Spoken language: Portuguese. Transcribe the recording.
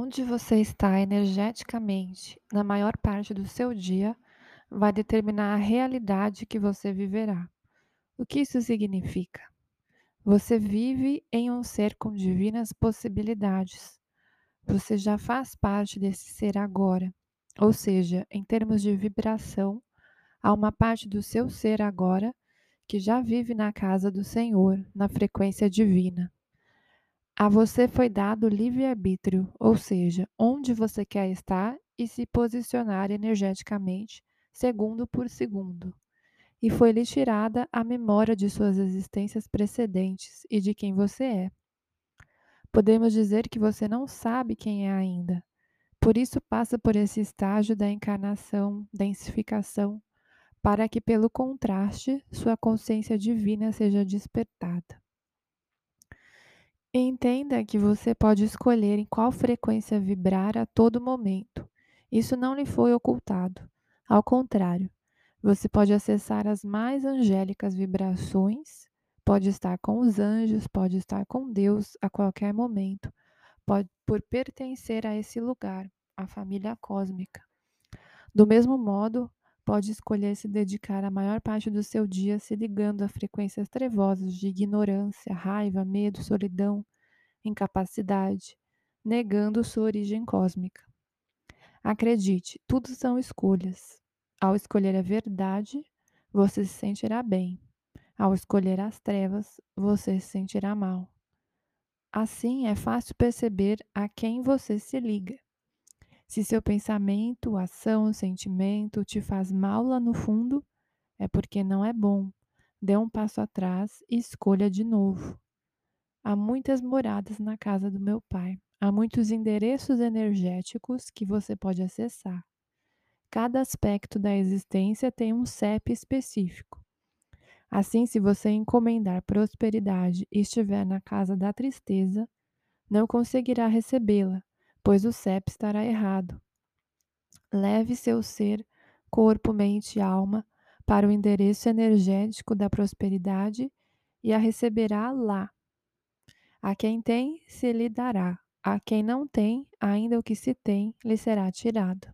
Onde você está energeticamente na maior parte do seu dia vai determinar a realidade que você viverá. O que isso significa? Você vive em um ser com divinas possibilidades. Você já faz parte desse ser agora. Ou seja, em termos de vibração, há uma parte do seu ser agora que já vive na casa do Senhor, na frequência divina. A você foi dado livre-arbítrio, ou seja, onde você quer estar e se posicionar energeticamente, segundo por segundo. E foi-lhe tirada a memória de suas existências precedentes e de quem você é. Podemos dizer que você não sabe quem é ainda. Por isso passa por esse estágio da encarnação, densificação, para que, pelo contraste, sua consciência divina seja despertada. Entenda que você pode escolher em qual frequência vibrar a todo momento. Isso não lhe foi ocultado. Ao contrário, você pode acessar as mais angélicas vibrações, pode estar com os anjos, pode estar com Deus a qualquer momento, pode por pertencer a esse lugar, a família cósmica. Do mesmo modo, pode escolher se dedicar a maior parte do seu dia se ligando a frequências trevosas de ignorância, raiva, medo, solidão, incapacidade, negando sua origem cósmica. Acredite, tudo são escolhas. Ao escolher a verdade, você se sentirá bem. Ao escolher as trevas, você se sentirá mal. Assim, é fácil perceber a quem você se liga. Se seu pensamento, ação, sentimento te faz mal lá no fundo, é porque não é bom. Dê um passo atrás e escolha de novo. Há muitas moradas na casa do meu pai. Há muitos endereços energéticos que você pode acessar. Cada aspecto da existência tem um CEP específico. Assim, se você encomendar prosperidade e estiver na casa da tristeza, não conseguirá recebê-la, pois o CEP estará errado. Leve seu ser, corpo, mente e alma para o endereço energético da prosperidade e a receberá lá. A quem tem, se lhe dará. A quem não tem, ainda o que se tem, lhe será tirado.